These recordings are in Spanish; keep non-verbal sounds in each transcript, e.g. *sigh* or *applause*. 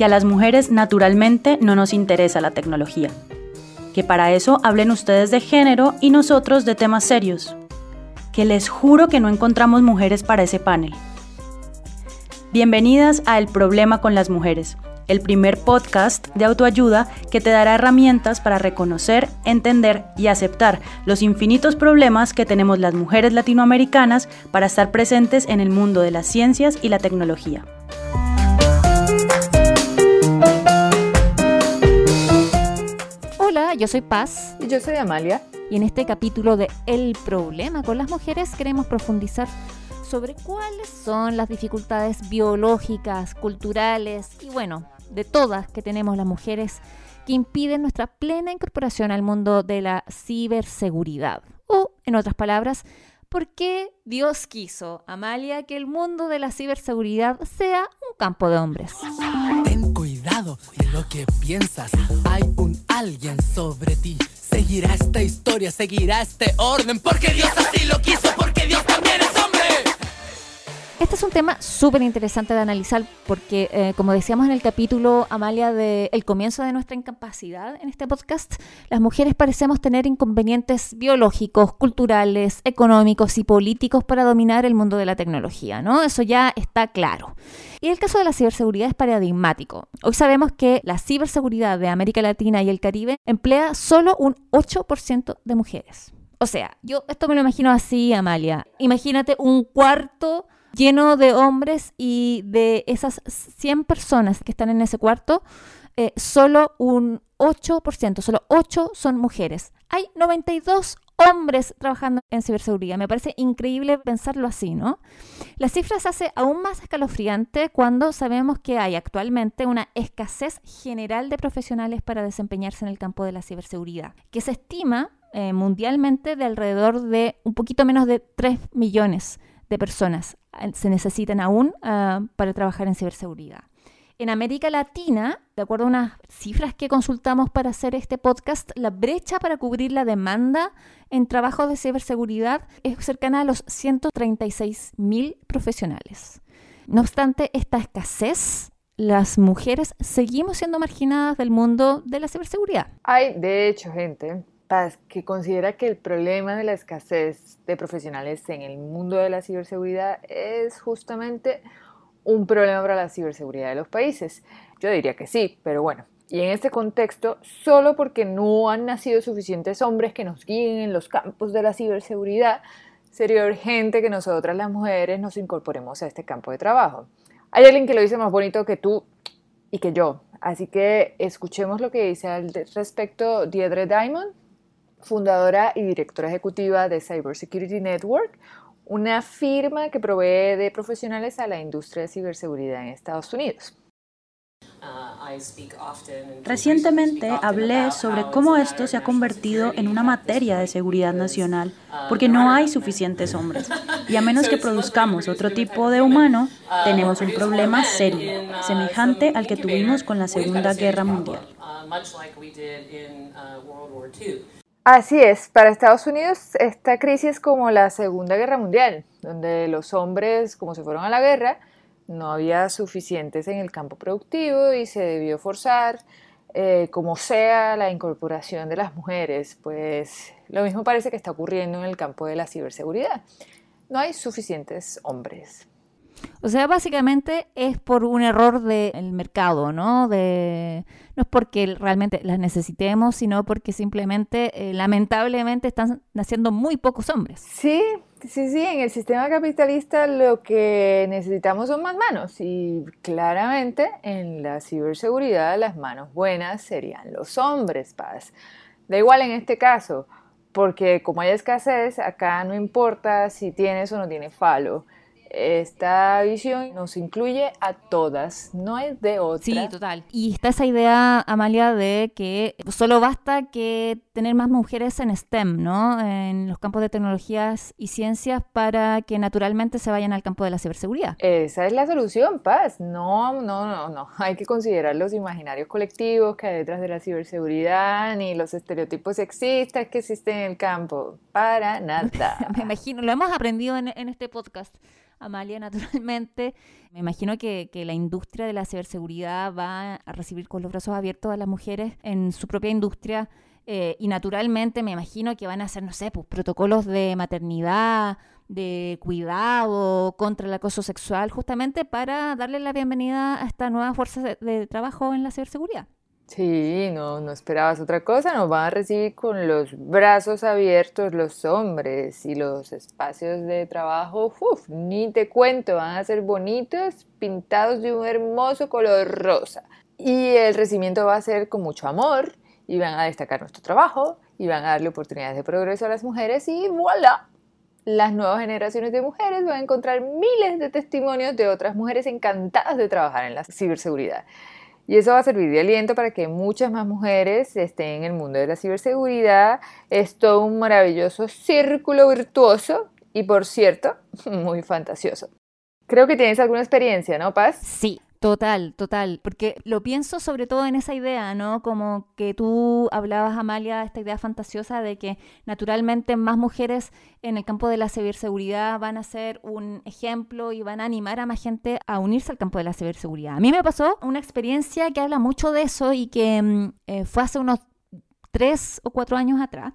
que a las mujeres naturalmente no nos interesa la tecnología, que para eso hablen ustedes de género y nosotros de temas serios, que les juro que no encontramos mujeres para ese panel. Bienvenidas a El problema con las mujeres, el primer podcast de autoayuda que te dará herramientas para reconocer, entender y aceptar los infinitos problemas que tenemos las mujeres latinoamericanas para estar presentes en el mundo de las ciencias y la tecnología. Yo soy Paz. Y yo soy Amalia. Y en este capítulo de El problema con las mujeres queremos profundizar sobre cuáles son las dificultades biológicas, culturales y bueno, de todas que tenemos las mujeres que impiden nuestra plena incorporación al mundo de la ciberseguridad. O, en otras palabras, ¿por qué Dios quiso, Amalia, que el mundo de la ciberseguridad sea un campo de hombres? Ten cuidado de lo que piensas. Hay un alguien sobre ti. Seguirá esta historia, seguirá este orden, porque Dios así lo quiso, Este es un tema súper interesante de analizar porque, eh, como decíamos en el capítulo, Amalia, del el comienzo de nuestra incapacidad en este podcast, las mujeres parecemos tener inconvenientes biológicos, culturales, económicos y políticos para dominar el mundo de la tecnología, ¿no? Eso ya está claro. Y el caso de la ciberseguridad es paradigmático. Hoy sabemos que la ciberseguridad de América Latina y el Caribe emplea solo un 8% de mujeres. O sea, yo esto me lo imagino así, Amalia. Imagínate un cuarto lleno de hombres y de esas 100 personas que están en ese cuarto, eh, solo un 8%, solo 8 son mujeres. Hay 92 hombres trabajando en ciberseguridad. Me parece increíble pensarlo así, ¿no? La cifra se hace aún más escalofriante cuando sabemos que hay actualmente una escasez general de profesionales para desempeñarse en el campo de la ciberseguridad, que se estima eh, mundialmente de alrededor de un poquito menos de 3 millones de personas se necesitan aún ah, para trabajar en ciberseguridad. En América Latina, de acuerdo a unas cifras que consultamos para hacer este podcast, la brecha para cubrir la demanda en trabajos de ciberseguridad es cercana a los 136 mil profesionales. No obstante esta escasez, las mujeres seguimos siendo marginadas del mundo de la ciberseguridad. Hay, de hecho, gente que considera que el problema de la escasez de profesionales en el mundo de la ciberseguridad es justamente un problema para la ciberseguridad de los países. Yo diría que sí, pero bueno. Y en este contexto, solo porque no han nacido suficientes hombres que nos guíen en los campos de la ciberseguridad, sería urgente que nosotras las mujeres nos incorporemos a este campo de trabajo. Hay alguien que lo dice más bonito que tú y que yo, así que escuchemos lo que dice al respecto Diedre Diamond, fundadora y directora ejecutiva de Cybersecurity Network, una firma que provee de profesionales a la industria de ciberseguridad en Estados Unidos. Recientemente hablé sobre cómo esto se ha convertido en una materia de seguridad nacional, porque no hay suficientes hombres. *laughs* Y a menos que produzcamos otro tipo de humano, tenemos un problema serio, semejante al que tuvimos con la Segunda Guerra Mundial. Así es, para Estados Unidos esta crisis es como la Segunda Guerra Mundial, donde los hombres, como se fueron a la guerra, no había suficientes en el campo productivo y se debió forzar, eh, como sea, la incorporación de las mujeres. Pues lo mismo parece que está ocurriendo en el campo de la ciberseguridad. No hay suficientes hombres. O sea, básicamente es por un error del mercado, ¿no? De, no es porque realmente las necesitemos, sino porque simplemente, eh, lamentablemente, están naciendo muy pocos hombres. Sí, sí, sí, en el sistema capitalista lo que necesitamos son más manos y claramente en la ciberseguridad las manos buenas serían los hombres, paz. Da igual en este caso, porque como hay escasez, acá no importa si tienes o no tienes falo esta visión nos incluye a todas, no es de otra. Sí, total. Y está esa idea, Amalia, de que solo basta que tener más mujeres en STEM, ¿no? En los campos de tecnologías y ciencias para que naturalmente se vayan al campo de la ciberseguridad. Esa es la solución, Paz. No, no, no, no. *laughs* Hay que considerar los imaginarios colectivos que hay detrás de la ciberseguridad, ni los estereotipos sexistas que existen en el campo. Para *laughs* nada. Me imagino, lo hemos aprendido en, en este podcast. Amalia, naturalmente. Me imagino que, que, la industria de la ciberseguridad va a recibir con los brazos abiertos a las mujeres en su propia industria. Eh, y naturalmente me imagino que van a hacer, no sé, pues, protocolos de maternidad, de cuidado contra el acoso sexual, justamente para darle la bienvenida a esta nueva fuerza de, de trabajo en la ciberseguridad. Sí, no, no esperabas otra cosa, nos van a recibir con los brazos abiertos los hombres y los espacios de trabajo, uf, ni te cuento, van a ser bonitos, pintados de un hermoso color rosa. Y el recibimiento va a ser con mucho amor y van a destacar nuestro trabajo y van a darle oportunidades de progreso a las mujeres y voilà, las nuevas generaciones de mujeres van a encontrar miles de testimonios de otras mujeres encantadas de trabajar en la ciberseguridad. Y eso va a servir de aliento para que muchas más mujeres estén en el mundo de la ciberseguridad. Es todo un maravilloso círculo virtuoso y, por cierto, *laughs* muy fantasioso. Creo que tienes alguna experiencia, ¿no, Paz? Sí, Total, total, porque lo pienso sobre todo en esa idea, ¿no? Como que tú hablabas, Amalia, esta idea fantasiosa de que naturalmente más mujeres en el campo de la ciberseguridad van a ser un ejemplo y van a animar a más gente a unirse al campo de la ciberseguridad. A mí me pasó una experiencia que habla mucho de eso y que mm, eh, fue hace unos tres o cuatro años atrás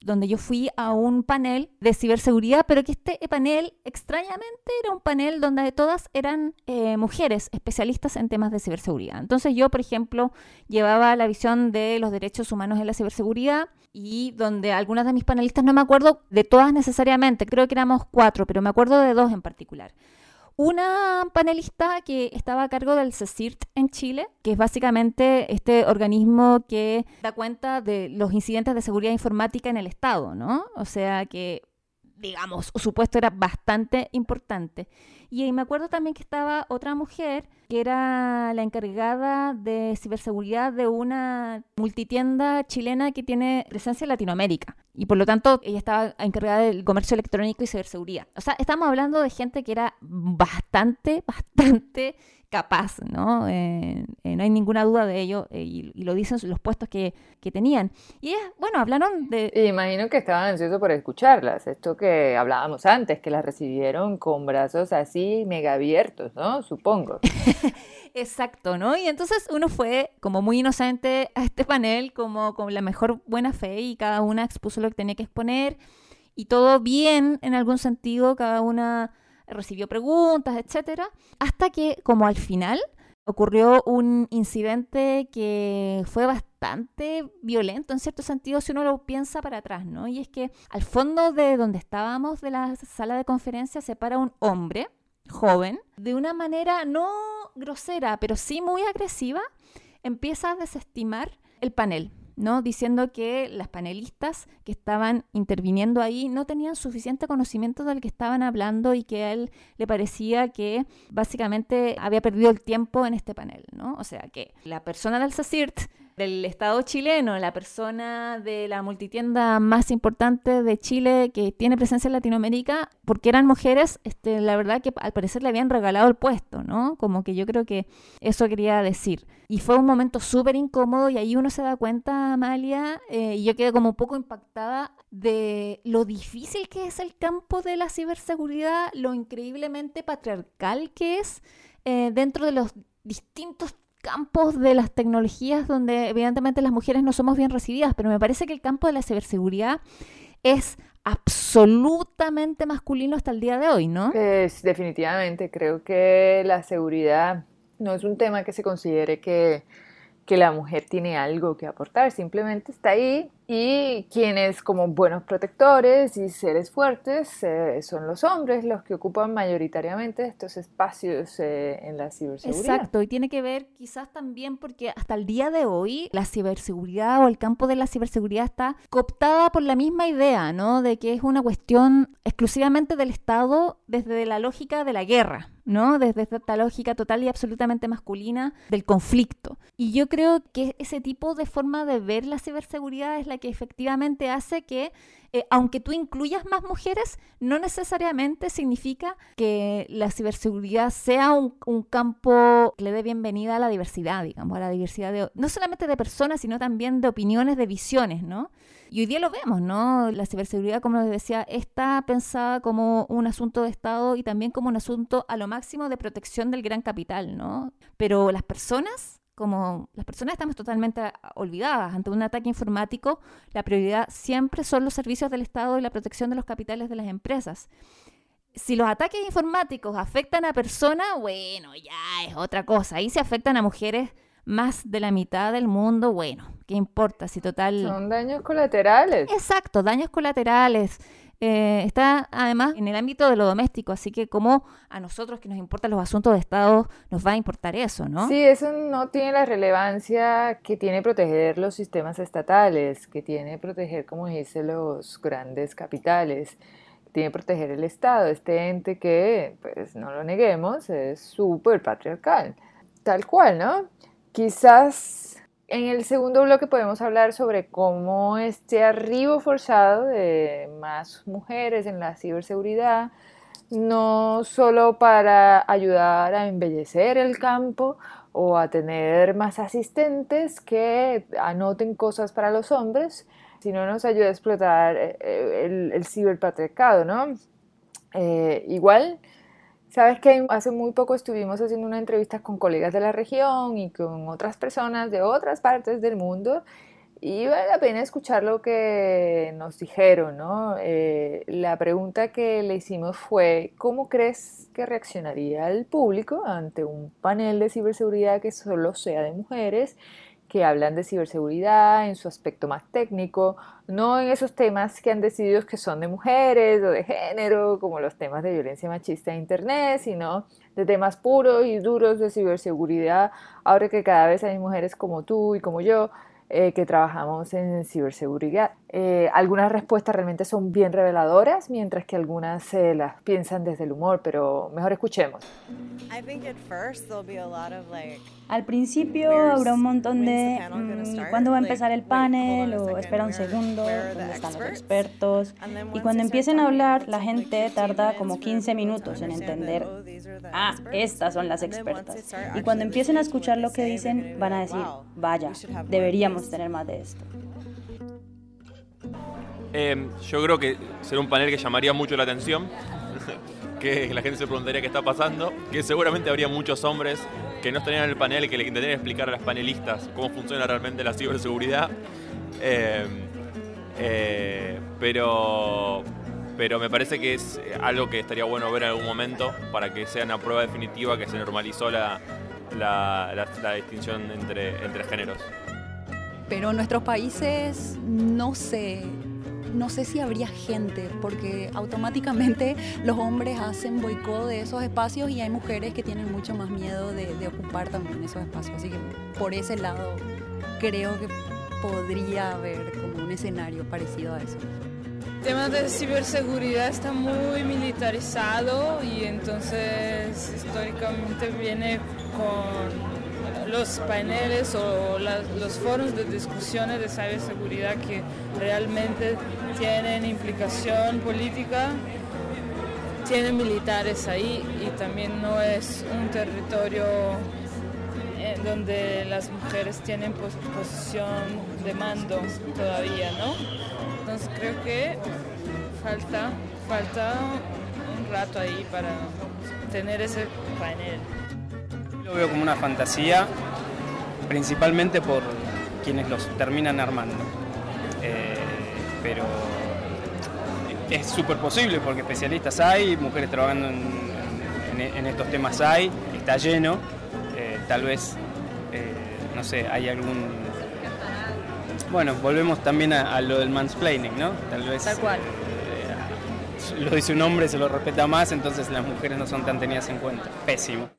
donde yo fui a un panel de ciberseguridad, pero que este panel extrañamente era un panel donde todas eran eh, mujeres especialistas en temas de ciberseguridad. Entonces yo, por ejemplo, llevaba la visión de los derechos humanos en la ciberseguridad y donde algunas de mis panelistas, no me acuerdo de todas necesariamente, creo que éramos cuatro, pero me acuerdo de dos en particular una panelista que estaba a cargo del CECIRT en Chile, que es básicamente este organismo que da cuenta de los incidentes de seguridad informática en el Estado, ¿no? O sea que, digamos, su puesto era bastante importante. Y me acuerdo también que estaba otra mujer que era la encargada de ciberseguridad de una multitienda chilena que tiene presencia en Latinoamérica. Y por lo tanto, ella estaba encargada del comercio electrónico y ciberseguridad. O sea, estamos hablando de gente que era bastante, *laughs* bastante capaz, ¿no? Eh, eh, no hay ninguna duda de ello eh, y, lo dicen los puestos que, que tenían. Y es, bueno, hablaron de... imagino que estaban ansiosos por escucharlas, esto que hablábamos antes, que las recibieron con brazos así mega abiertos, ¿no? Supongo. *laughs* Exacto, ¿no? Y entonces uno fue como muy inocente a este panel, como con la mejor buena fe y cada una expuso lo que tenía que exponer y todo bien en algún sentido, cada una recibió preguntas, etcétera, hasta que como al final ocurrió un incidente que fue bastante violento en cierto sentido si uno lo piensa para atrás, ¿no? Y es que al fondo de donde estábamos de la sala de conferencia se para un hombre joven de una manera no grosera, pero sí muy agresiva, empieza a desestimar el panel. ¿No? diciendo que las panelistas que estaban interviniendo ahí no tenían suficiente conocimiento del que estaban hablando y que a él le parecía que básicamente había perdido el tiempo en este panel, ¿no? O sea, que la persona del CECIRT del Estado chileno, la persona de la multitienda más importante de Chile que tiene presencia en Latinoamérica, porque eran mujeres, este, la verdad que al parecer le habían regalado el puesto, ¿no? Como que yo creo que eso quería decir. Y fue un momento súper incómodo y ahí uno se da cuenta, Amalia, eh, y yo quedé como un poco impactada de lo difícil que es el campo de la ciberseguridad, lo increíblemente patriarcal que es eh, dentro de los distintos campos de las tecnologías donde evidentemente las mujeres no somos bien recibidas, pero me parece que el campo de la ciberseguridad es absolutamente masculino hasta el día de hoy, ¿no? Es definitivamente, creo que la seguridad no es un tema que se considere que, que la mujer tiene algo que aportar, simplemente está ahí y quienes como buenos protectores y seres fuertes eh, son los hombres los que ocupan mayoritariamente estos espacios eh, en la ciberseguridad. Exacto, y tiene que ver quizás también porque hasta el día de hoy la ciberseguridad o el campo de la ciberseguridad está cooptada por la misma idea, ¿no? De que es una cuestión exclusivamente del Estado desde la lógica de la guerra. ¿no? Desde esta lógica total y absolutamente masculina del conflicto. Y yo creo que ese tipo de forma de ver la ciberseguridad es la que efectivamente hace que, eh, aunque tú incluyas más mujeres, no necesariamente significa que la ciberseguridad sea un, campo que le dé bienvenida a la diversidad, digamos, a la diversidad de, no solamente de personas, sino también de opiniones, de visiones, ¿no? Y hoy día lo vemos, ¿no? La ciberseguridad, como les decía, está pensada como un asunto de Estado y también como un asunto a lo máximo de protección del gran capital, ¿no? Pero las personas, como las personas estamos totalmente olvidadas ante un ataque informático, la prioridad siempre son los servicios del Estado y la protección de los capitales de las empresas. Si los ataques informáticos afectan a personas, bueno, ya es otra cosa. Ahí se afectan a mujeres más de la mitad del mundo, bueno, ¿qué importa? Si total... Son daños colaterales. Exacto, daños colaterales. Eh, está además en el ámbito de lo doméstico, así que como a nosotros que nos importan los asuntos de Estado nos va a importar eso, ¿no? Sí, eso no tiene la relevancia que tiene proteger los sistemas estatales, que tiene proteger, como dice, los grandes capitales, tiene proteger el Estado, este ente que, pues no lo neguemos, es súper patriarcal, tal cual, ¿no? Quizás en el segundo bloque podemos hablar sobre cómo este arribo forzado de más mujeres en la ciberseguridad, no solo para ayudar a embellecer el campo o a tener más asistentes que anoten cosas para los hombres, sino nos ayuda a explotar eh, el, el ciberpatriarcado, ¿no? Eh, igual Sabes que hace muy poco estuvimos haciendo una entrevista con colegas de la región y con otras personas de otras partes del mundo y vale la pena escuchar lo que nos dijeron, ¿no? Eh, la pregunta que le hicimos fue, ¿cómo crees que reaccionaría el público ante un panel de ciberseguridad que solo sea de mujeres? Que hablan de ciberseguridad en su aspecto más técnico, no en esos temas que han decidido que son de mujeres o de género, como los temas de violencia machista en Internet, sino de temas puros y duros de ciberseguridad, ahora que cada vez hay mujeres como tú y como yo eh, que trabajamos en ciberseguridad. Eh, algunas respuestas realmente son bien reveladoras, mientras que algunas se las piensan desde el humor, pero mejor escuchemos. Al principio habrá un montón de mm, cuándo va a empezar el panel o espera un segundo, dónde están los expertos. Y cuando empiecen a hablar, la gente tarda como 15 minutos en entender, ah, estas son las expertas. Y cuando empiecen a escuchar lo que dicen, van a decir, vaya, deberíamos tener más de esto. Em, yo creo que será un panel que llamaría mucho la atención, *laughs* que la gente se preguntaría qué está pasando, que seguramente habría muchos hombres que no estarían en el panel y que le intentarían explicar a las panelistas cómo funciona realmente la ciberseguridad. Em, eh, pero, pero me parece que es algo que estaría bueno ver en algún momento para que sea una prueba definitiva que se normalizó la, la, distinción entre, entre géneros. Pero nuestros países no sé no sé si habría gente, porque automáticamente *laughs* los hombres hacen boicot de esos espacios y hay mujeres que tienen mucho más miedo de, ocupar también esos espacios. Así que por ese lado creo que podría haber como un escenario parecido a eso. El tema de ciberseguridad está muy militarizado y entonces históricamente viene con los paneles o los foros de discusiones de ciberseguridad que realmente tienen implicación política, tienen militares ahí y también no es un territorio en donde las mujeres tienen posición de mando todavía, ¿no? Entonces creo que falta, falta un rato ahí para tener ese panel. Lo veo como una fantasía, principalmente por quienes los terminan armando. Eh, pero es súper posible porque especialistas hay, mujeres trabajando en, estos temas hay, está lleno. Eh, tal vez, eh, no sé, hay algún. Bueno, volvemos también a, lo del mansplaining, ¿no? Tal vez. Tal cual. lo dice un hombre, se lo respeta más, entonces las mujeres no son tan tenidas en cuenta. Pésimo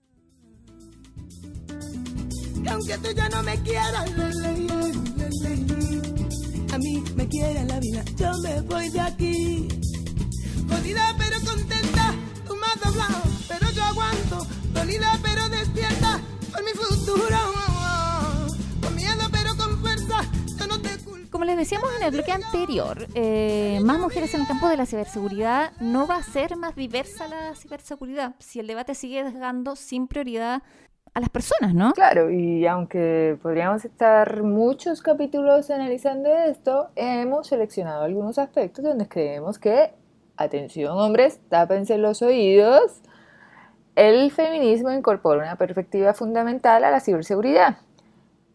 aunque tú ya no me quieras, a mí me quiere la vida, yo me voy de aquí. Jodida pero contenta, tú me has pero yo aguanto. Dolida pero despierta por mi futuro. Con miedo pero con fuerza. Como les decíamos en el bloque anterior, eh, más mujeres en el campo de la ciberseguridad no va a ser más diversa la ciberseguridad. Si el debate sigue dejando sin prioridad las personas, ¿no? Claro, y aunque podríamos estar muchos capítulos analizando esto, hemos seleccionado algunos aspectos donde creemos que, atención hombres, tápense los oídos, el feminismo incorpora una perspectiva fundamental a la ciberseguridad.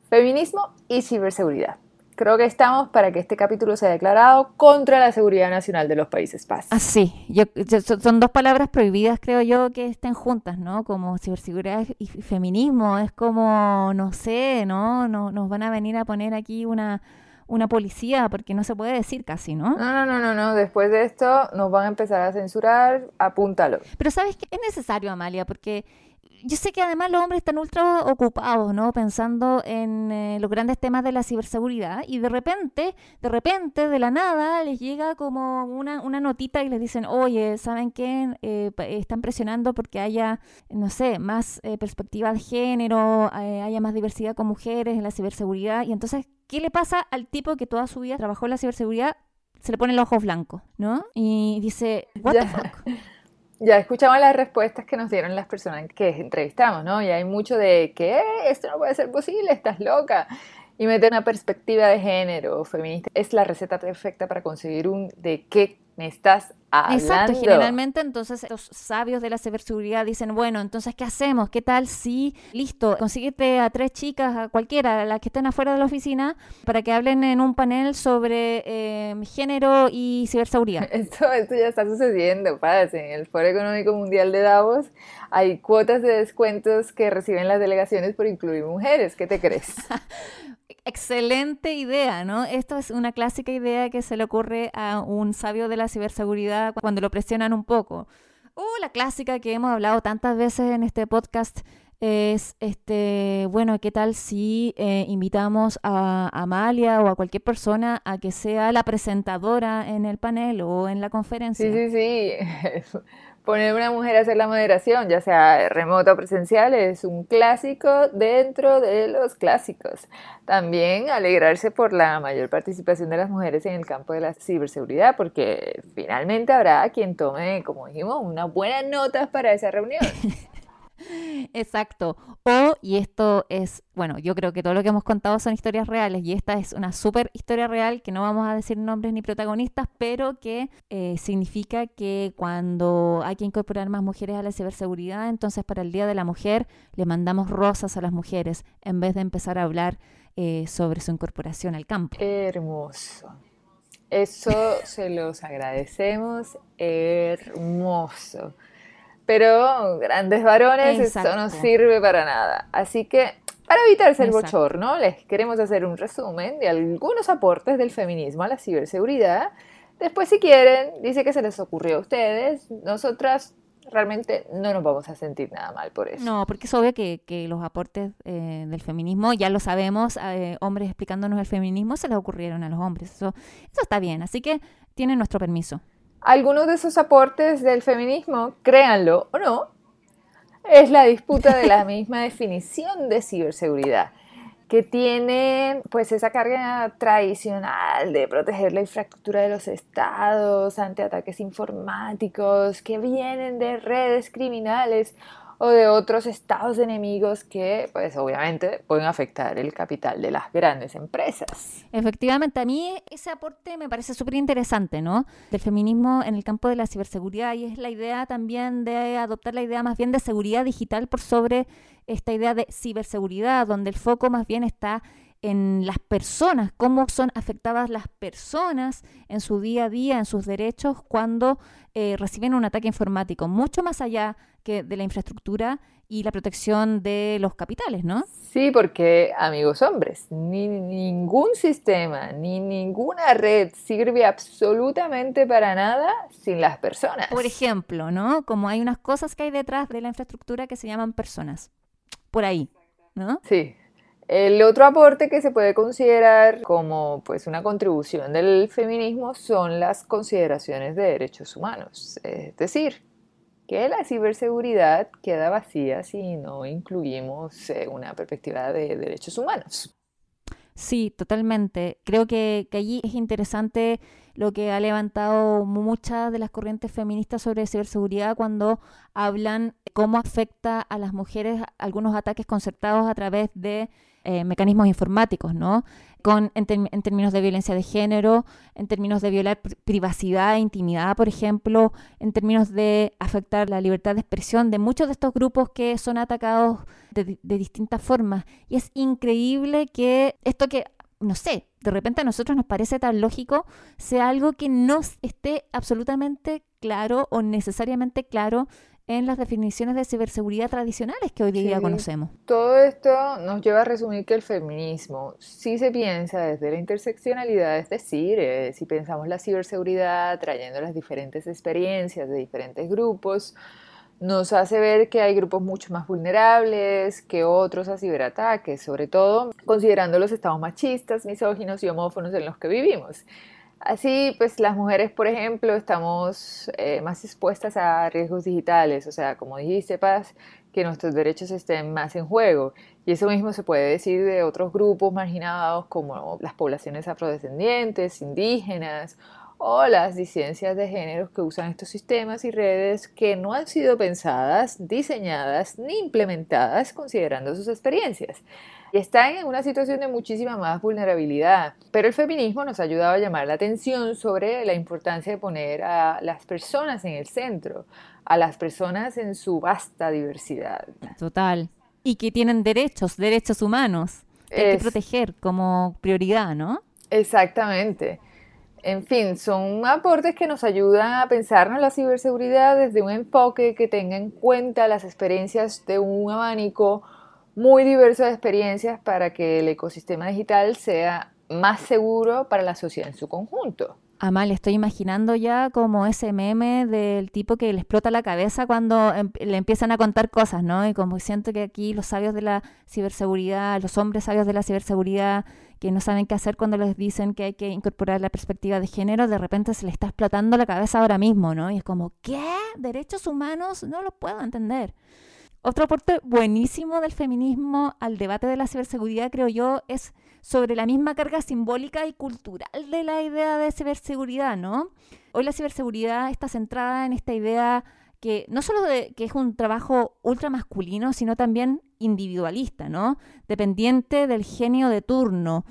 Feminismo y ciberseguridad. Creo que estamos para que este capítulo sea declarado contra la seguridad nacional de los Países Bajos. Ah, sí, yo, yo- son dos palabras prohibidas, creo yo, que estén juntas, ¿no? Como ciberseguridad y feminismo. Es como, no sé, ¿no? No- nos van a venir a poner aquí una, una policía, porque no se puede decir casi, ¿no? No, no, no, no, no. Después de esto nos van a empezar a censurar. Apúntalo. Pero sabes que es necesario, Amalia, porque yo sé que además los hombres están ultra ocupados, ¿no? Pensando en eh, los grandes temas de la ciberseguridad y de repente, de repente, de la nada, les llega como una, una notita y les dicen, oye, ¿saben qué? Eh, pa- están presionando porque haya, no sé, más eh, perspectiva de género, eh, haya más diversidad con mujeres en la ciberseguridad. Y entonces, ¿qué le pasa al tipo que toda su vida trabajó en la ciberseguridad? Se le ponen los ojos blancos, ¿no? Y dice, what the fuck? Ya escuchamos las respuestas que nos dieron las personas que entrevistamos, ¿no? Y hay mucho de que "Eh, esto no puede ser posible, estás loca. Y meter una perspectiva de género feminista es la receta perfecta para conseguir un de qué me estás hablando. Exacto, generalmente entonces los sabios de la ciberseguridad dicen, bueno, entonces, ¿qué hacemos? ¿Qué tal si, listo, consíguete a tres chicas, a cualquiera, a las que estén afuera de la oficina, para que hablen en un panel sobre eh, género y ciberseguridad? *laughs* Esto, esto ya está sucediendo, paz. En el Foro Económico Mundial de Davos hay cuotas de descuentos que reciben las delegaciones por incluir mujeres. ¿Qué te crees? *laughs* Excelente idea, ¿no? Esto es una clásica idea que se le ocurre a un sabio de la ciberseguridad cuando lo presionan un poco. O la clásica que hemos hablado tantas veces en este podcast es, este, bueno, ¿qué tal si eh, invitamos a Amalia o a cualquier persona a que sea la presentadora en el panel o en la conferencia? Sí, sí, *laughs* sí. Poner una mujer a hacer la moderación, ya sea remota o presencial, es un clásico dentro de los clásicos. También alegrarse por la mayor participación de las mujeres en el campo de la ciberseguridad, porque finalmente habrá quien tome, como dijimos, unas buenas notas para esa reunión. *laughs* *laughs* Exacto. O, y esto es, bueno, yo creo que todo lo que hemos contado son historias reales y esta es una súper historia real que no vamos a decir nombres ni protagonistas, pero que eh, significa que cuando hay que incorporar más mujeres a la ciberseguridad, entonces para el Día de la Mujer le mandamos rosas a las mujeres en vez de empezar a hablar eh, sobre su incorporación al campo. Hermoso. Eso se los agradecemos. Hermoso. Pero grandes varones, eso no sirve para nada. Así que, para evitarse el Exacto. bochorno, les queremos hacer un resumen de algunos aportes del feminismo a la ciberseguridad. Después, si quieren, dice que se les ocurrió a ustedes. Nosotras realmente no nos vamos a sentir nada mal por eso. No, porque es obvio que, que los aportes eh, del feminismo, ya lo sabemos, eh, hombres explicándonos el feminismo se les ocurrieron a los hombres. Eso, eso está bien, así que tienen nuestro permiso. Algunos de esos aportes del feminismo, créanlo o no, es la disputa de la *laughs* misma definición de ciberseguridad, que tiene pues esa carga tradicional de proteger la infraestructura de los estados ante ataques informáticos que vienen de redes criminales o de otros estados enemigos que pues obviamente pueden afectar el capital de las grandes empresas. Efectivamente, a mí ese aporte me parece súper interesante, ¿no? Del feminismo en el campo de la ciberseguridad y es la idea también de adoptar la idea más bien de seguridad digital por sobre esta idea de ciberseguridad, donde el foco más bien está en las personas, cómo son afectadas las personas en su día a día, en sus derechos, cuando eh, reciben un ataque informático, mucho más allá que de la infraestructura y la protección de los capitales, ¿no? Sí, porque, amigos hombres, ni ningún sistema, ni ninguna red sirve absolutamente para nada sin las personas. Por ejemplo, ¿no? Como hay unas cosas que hay detrás de la infraestructura que se llaman personas. Por ahí, ¿no? Sí. El otro aporte que se puede considerar como pues una contribución del feminismo son las consideraciones de derechos humanos, es decir, que la ciberseguridad queda vacía si no incluimos eh, una perspectiva de derechos humanos. Sí, totalmente. Creo que, que allí es interesante lo que ha levantado muchas de las corrientes feministas sobre ciberseguridad cuando hablan cómo afecta a las mujeres algunos ataques concertados a través de eh, mecanismos informáticos, ¿no? Con, en, términos de violencia de género, en términos de violar privacidad e intimidad, por ejemplo, en términos de afectar la libertad de expresión de muchos de estos grupos que son atacados de, de distintas formas. Y es increíble que esto que, no sé, de repente a nosotros nos parece tan lógico, sea algo que no esté absolutamente claro o necesariamente claro en las definiciones de ciberseguridad tradicionales que hoy día conocemos. Todo esto nos lleva a resumir que el feminismo, si se piensa desde la interseccionalidad, es decir, eh, si pensamos la ciberseguridad trayendo las diferentes experiencias de diferentes grupos, nos hace ver que hay grupos mucho más vulnerables que otros a ciberataques, sobre todo considerando los estados machistas, misóginos y homófonos en los que vivimos. Así, pues las mujeres, por ejemplo, estamos eh, más expuestas a riesgos digitales, o sea, como dijiste, Paz, que nuestros derechos estén más en juego. Y eso mismo se puede decir de otros grupos marginados como las poblaciones afrodescendientes, indígenas o las disidencias de género que usan estos sistemas y redes que no han sido pensadas, diseñadas ni implementadas considerando sus experiencias y están en una situación de muchísima más vulnerabilidad. Pero el feminismo nos ha ayudado a llamar la atención sobre la importancia de poner a las personas en el centro, a las personas en su vasta diversidad. Total. Y que tienen derechos, derechos humanos, que hay que proteger como prioridad, ¿no? Exactamente. En fin, son aportes que nos ayudan a pensar en la ciberseguridad desde un enfoque que tenga en cuenta las experiencias de un abanico muy diversas experiencias para que el ecosistema digital sea más seguro para la sociedad en su conjunto. Amal, estoy imaginando ya como ese meme del tipo que le explota la cabeza cuando em, le empiezan a contar cosas, ¿no? Y como siento que aquí los sabios de la ciberseguridad, los hombres sabios de la ciberseguridad, que no saben qué hacer cuando les dicen que hay que incorporar la perspectiva de género, de repente se le está explotando la cabeza ahora mismo, ¿no? Y es como, ¿qué? ¿Derechos humanos? No lo puedo entender. Otro aporte buenísimo del feminismo al debate de la ciberseguridad, creo yo, es sobre la misma carga simbólica y cultural de la idea de ciberseguridad, ¿no? Hoy la ciberseguridad está centrada en esta idea que no solo de, que es un trabajo ultra masculino, sino también individualista, ¿no? Dependiente del genio de turno.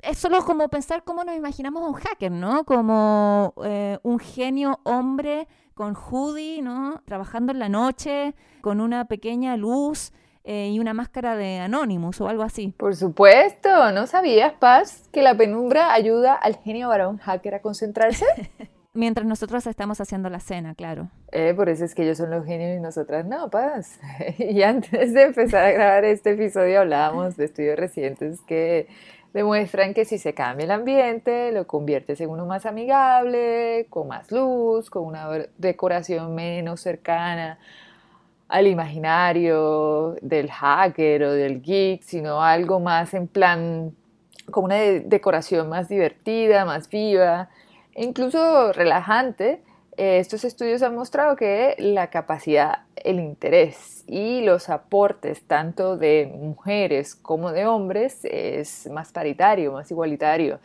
Es solo como pensar cómo nos imaginamos a un hacker, ¿no? Como eh, un genio hombre con hoodie, ¿no? Trabajando en la noche, con una pequeña luz eh, y una máscara de Anonymous o algo así. Por supuesto, ¿no sabías, Paz, que la penumbra ayuda al genio varón hacker a concentrarse? *laughs* Mientras nosotros estamos haciendo la cena, claro. Eh, por eso es que ellos son los genios y nosotras no, Paz. *laughs* y antes de empezar a grabar este episodio hablábamos de estudios recientes que demuestran que si se cambia el ambiente, lo conviertes en uno más amigable, con más luz, con una decoración menos cercana al imaginario del hacker o del geek, sino algo más en plan, con una decoración más divertida, más viva, incluso relajante eh, estos estudios han mostrado que la capacidad, el interés y los aportes tanto de mujeres como de hombres es más paritario, más igualitario.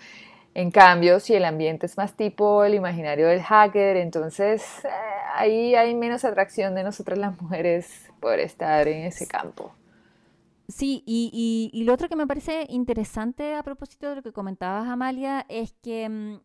En cambio, si el ambiente es más tipo el imaginario del hacker, entonces eh, ahí hay menos atracción de nosotras las mujeres por estar en ese campo. Sí, y, y, lo otro que me parece interesante a propósito de lo que comentabas, Amalia, es que mm,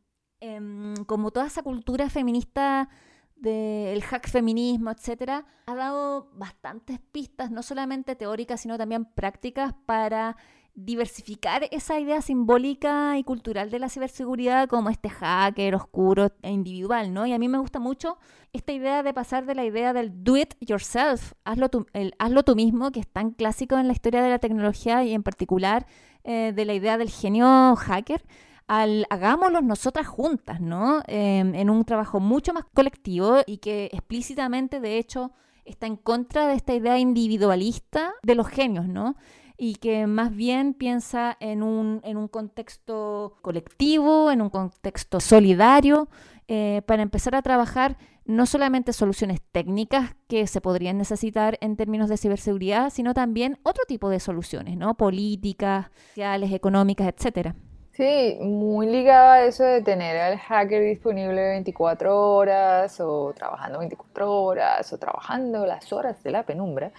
Em, como toda esa cultura feminista del hack feminismo, etcétera, ha dado bastantes pistas, no solamente teóricas, sino también prácticas para diversificar esa idea simbólica y cultural de la ciberseguridad como este hacker oscuro e individual, ¿no? Y a mí me gusta mucho esta idea de pasar de la idea del do it yourself, hazlo tú, el, hazlo tú mismo, que es tan clásico en la historia de la tecnología y en particular eh, de la idea del genio hacker, al hagámoslo nosotras juntas, ¿no? Em, en un trabajo mucho más colectivo y que explícitamente, de hecho, está en contra de esta idea individualista de los genios, ¿no? Y que más bien piensa en un, en un contexto colectivo, en un contexto solidario, eh, para empezar a trabajar no solamente soluciones técnicas que se podrían necesitar en términos de ciberseguridad, sino también otro tipo de soluciones, ¿no? Políticas, sociales, económicas, etcétera. Sí, muy ligado a eso de tener al hacker disponible 24 horas o trabajando 24 horas o trabajando las horas de la penumbra.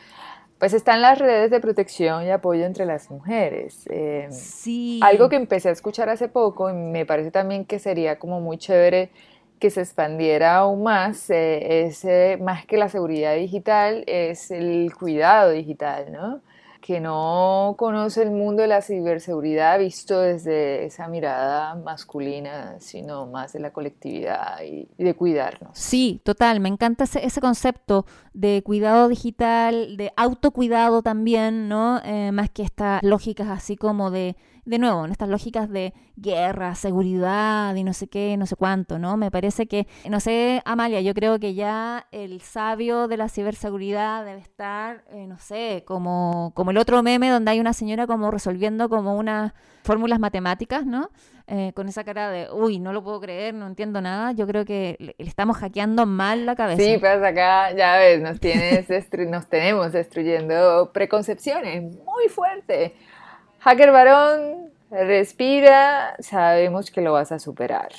Pues están las redes de protección y apoyo entre las mujeres. Eh, Sí. algo que empecé a escuchar hace poco y me parece también que sería como muy chévere que se expandiera aún más, eh, es eh, más que la seguridad digital, es el cuidado digital, ¿no? Que no conoce el mundo de la ciberseguridad visto desde esa mirada masculina, sino más de la colectividad y, de cuidarnos. Sí, total, me encanta ese, ese concepto de cuidado digital, de autocuidado también, ¿no? Eh, más que estas lógicas así como de, de nuevo, en estas lógicas de guerra, seguridad y no sé qué, no sé cuánto, ¿no? Me parece que, no sé, Amalia, yo creo que ya el sabio de la ciberseguridad debe estar, eh, no sé, como, como el otro meme donde hay una señora como resolviendo como unas fórmulas matemáticas, ¿no? Eh, con esa cara de, uy, no lo puedo creer, no entiendo nada, yo creo que le, estamos hackeando mal la cabeza. Sí, pues acá, ya ves, nos, tienes nos tenemos destruyendo preconcepciones muy fuerte. Hacker varón, respira, sabemos que lo vas a superar.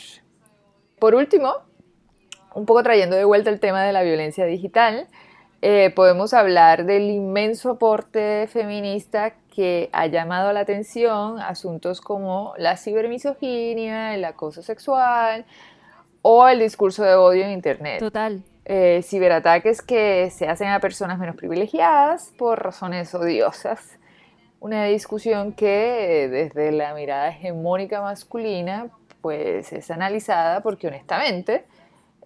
Por último, un poco trayendo de vuelta el tema de la violencia digital, eh, podemos hablar del inmenso aporte feminista que ha llamado la atención asuntos como la cibermisoginia, el acoso sexual o el discurso de odio en Internet Total. eh, ciberataques que se hacen a personas menos privilegiadas por razones odiosas. Una discusión que eh, desde la mirada hegemónica masculina pues es analizada porque honestamente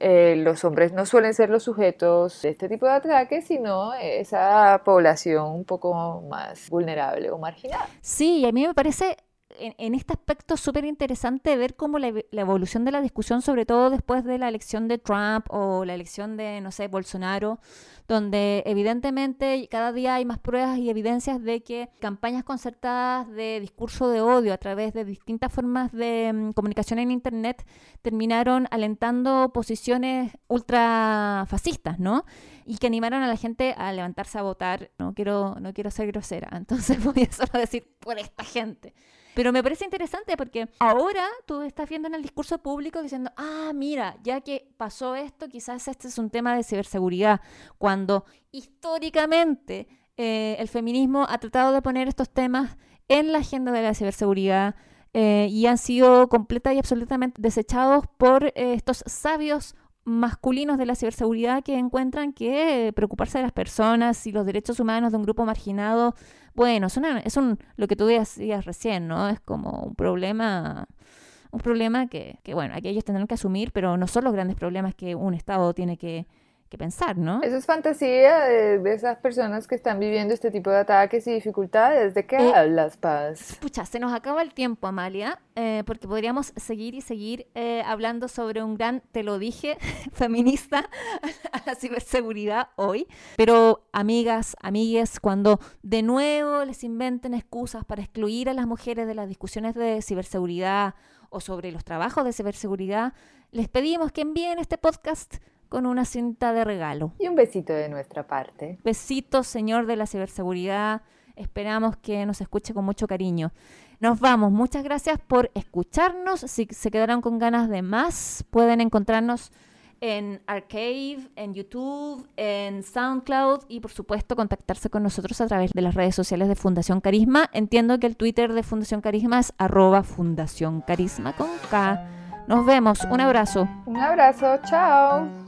eh, los hombres no suelen ser los sujetos de este tipo de ataques, sino esa población un poco más vulnerable o marginada. Sí, a mí me parece en, en este aspecto súper interesante ver cómo la evolución de la discusión, sobre todo después de la elección de Trump o la elección de, no sé, Bolsonaro, donde evidentemente cada día hay más pruebas y evidencias de que campañas concertadas de discurso de odio a través de distintas formas de mm, comunicación en Internet terminaron alentando posiciones ultrafascistas, ¿no? y que animaron a la gente a levantarse a votar. No quiero, no quiero ser grosera, *laughs* entonces voy a solo decir por esta gente. Pero me parece interesante porque ahora tú estás viendo en el discurso público diciendo, ah, mira, ya que pasó esto, quizás este es un tema de ciberseguridad, cuando históricamente eh, el feminismo ha tratado de poner estos temas en la agenda de la ciberseguridad eh, y han sido completa y absolutamente desechados por eh, estos sabios masculinos de la ciberseguridad que encuentran que preocuparse de las personas y los derechos humanos de un grupo marginado, bueno, es, es un, lo que tú decías recién, ¿no? Es como un problema, un problema que, que, bueno, aquí ellos tendrán que asumir, pero no son los grandes problemas que un Estado tiene que, que pensar, ¿no? Eso es fantasía de, de esas personas que están viviendo este tipo de ataques y dificultades. ¿De qué Eh, hablas, Paz? Pucha, se nos acaba el tiempo, Amalia, eh, porque podríamos seguir y seguir eh, hablando sobre un gran, te lo dije, *laughs* feminista *laughs* a la ciberseguridad hoy. Pero, amigas, amigues, cuando de nuevo les inventen excusas para excluir a las mujeres de las discusiones de ciberseguridad o sobre los trabajos de ciberseguridad, les pedimos que envíen este podcast con una cinta de regalo. Y un besito de nuestra parte. Besitos, señor de la ciberseguridad. Esperamos que nos escuche con mucho cariño. Nos vamos. Muchas gracias por escucharnos. Si se quedaron con ganas de más, pueden encontrarnos en Arcade, en YouTube, en SoundCloud y por supuesto contactarse con nosotros a través de las redes sociales de Fundación Carisma. Entiendo que el Twitter de Fundación Carisma es arroba Fundación Carisma con K. Nos vemos. Un abrazo. Un abrazo, chao.